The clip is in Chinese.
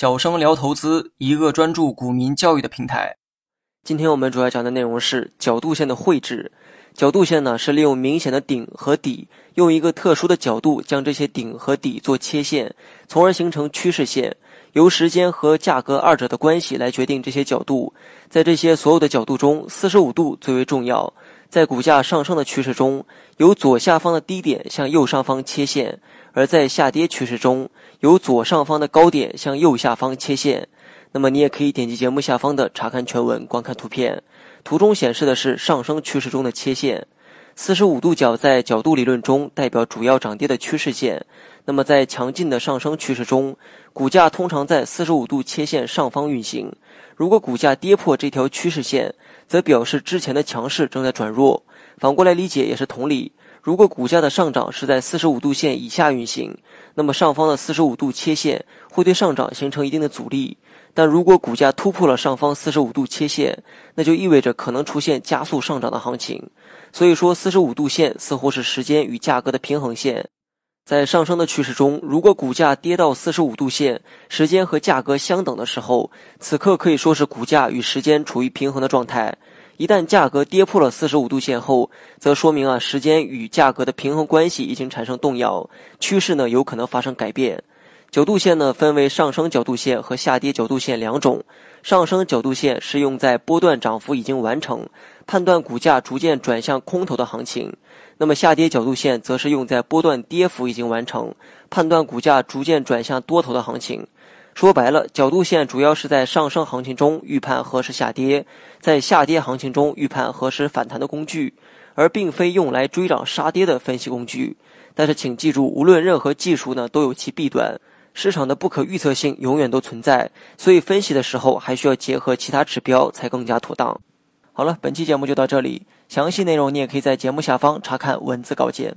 小生聊投资，一个专注股民教育的平台。今天我们主要讲的内容是角度线的绘制。角度线呢，是利用明显的顶和底，用一个特殊的角度将这些顶和底做切线，从而形成趋势线。由时间和价格二者的关系来决定这些角度。在这些所有的角度中，四十五度最为重要。在股价上升的趋势中，由左下方的低点向右上方切线；而在下跌趋势中，由左上方的高点向右下方切线。那么你也可以点击节目下方的查看全文，观看图片。图中显示的是上升趋势中的切线。四十五度角在角度理论中代表主要涨跌的趋势线。那么在强劲的上升趋势中，股价通常在四十五度切线上方运行。如果股价跌破这条趋势线，则表示之前的强势正在转弱。反过来理解也是同理。如果股价的上涨是在四十五度线以下运行，那么上方的四十五度切线会对上涨形成一定的阻力。但如果股价突破了上方四十五度切线，那就意味着可能出现加速上涨的行情。所以说，四十五度线似乎是时间与价格的平衡线。在上升的趋势中，如果股价跌到四十五度线，时间和价格相等的时候，此刻可以说是股价与时间处于平衡的状态。一旦价格跌破了四十五度线后，则说明啊时间与价格的平衡关系已经产生动摇，趋势呢有可能发生改变。角度线呢分为上升角度线和下跌角度线两种。上升角度线是用在波段涨幅已经完成，判断股价逐渐转向空头的行情；那么下跌角度线则是用在波段跌幅已经完成，判断股价逐渐转向多头的行情。说白了，角度线主要是在上升行情中预判何时下跌，在下跌行情中预判何时反弹的工具，而并非用来追涨杀跌的分析工具。但是请记住，无论任何技术呢，都有其弊端。市场的不可预测性永远都存在，所以分析的时候还需要结合其他指标才更加妥当。好了，本期节目就到这里，详细内容你也可以在节目下方查看文字稿件。